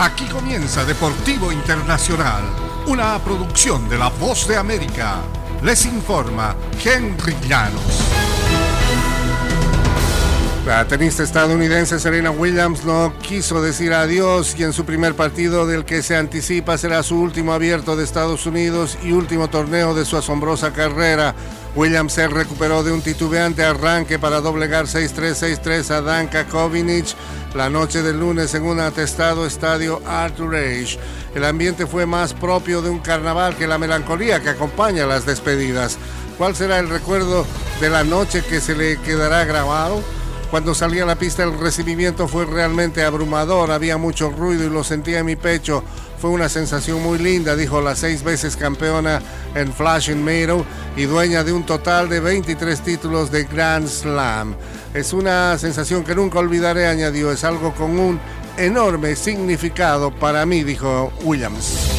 Aquí comienza Deportivo Internacional, una producción de La Voz de América. Les informa Henry Llanos. La tenista estadounidense Serena Williams no quiso decir adiós y en su primer partido del que se anticipa será su último abierto de Estados Unidos y último torneo de su asombrosa carrera. Williams se recuperó de un titubeante arranque para doblegar 6-3-6-3 a Danka Kovinic la noche del lunes en un atestado estadio Arthur Ashe. El ambiente fue más propio de un carnaval que la melancolía que acompaña las despedidas. ¿Cuál será el recuerdo de la noche que se le quedará grabado? Cuando salí a la pista el recibimiento fue realmente abrumador, había mucho ruido y lo sentía en mi pecho. Fue una sensación muy linda, dijo la seis veces campeona en Flashing Meadow y dueña de un total de 23 títulos de Grand Slam. Es una sensación que nunca olvidaré, añadió, es algo con un enorme significado para mí, dijo Williams.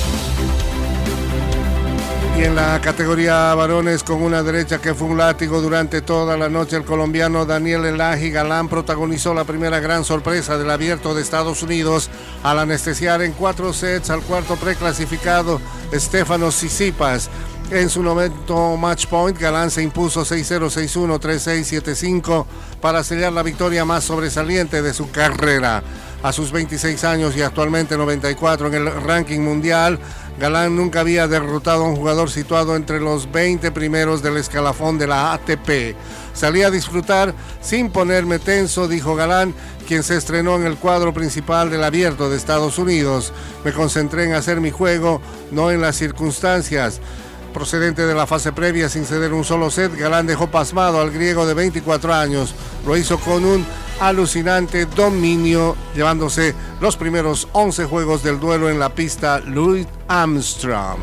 Y en la categoría varones con una derecha que fue un látigo durante toda la noche, el colombiano Daniel Elaji Galán protagonizó la primera gran sorpresa del abierto de Estados Unidos al anestesiar en cuatro sets al cuarto preclasificado Estefano Sisipas. En su momento match point, Galán se impuso 6-0, 6-1, 3-6, 7-5 para sellar la victoria más sobresaliente de su carrera. A sus 26 años y actualmente 94 en el ranking mundial, Galán nunca había derrotado a un jugador situado entre los 20 primeros del escalafón de la ATP. Salí a disfrutar sin ponerme tenso, dijo Galán, quien se estrenó en el cuadro principal del abierto de Estados Unidos. Me concentré en hacer mi juego, no en las circunstancias. Procedente de la fase previa sin ceder un solo set, Galán dejó pasmado al griego de 24 años. Lo hizo con un alucinante dominio, llevándose los primeros 11 juegos del duelo en la pista Louis Armstrong.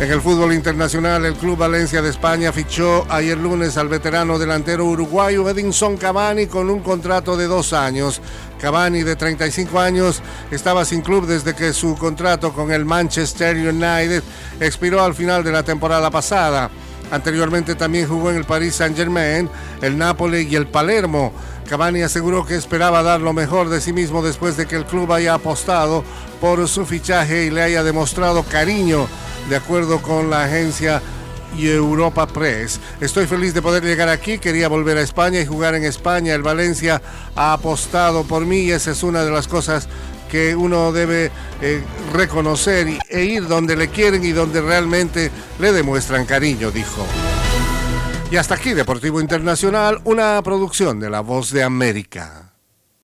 En el fútbol internacional, el Club Valencia de España fichó ayer lunes al veterano delantero uruguayo Edinson Cavani con un contrato de dos años. Cavani, de 35 años, estaba sin club desde que su contrato con el Manchester United expiró al final de la temporada pasada. Anteriormente también jugó en el Paris Saint-Germain, el Napoli y el Palermo. Cavani aseguró que esperaba dar lo mejor de sí mismo después de que el club haya apostado por su fichaje y le haya demostrado cariño, de acuerdo con la agencia Europa Press. Estoy feliz de poder llegar aquí, quería volver a España y jugar en España. El Valencia ha apostado por mí y esa es una de las cosas que uno debe eh, reconocer e ir donde le quieren y donde realmente le demuestran cariño, dijo. Y hasta aquí Deportivo Internacional, una producción de La Voz de América.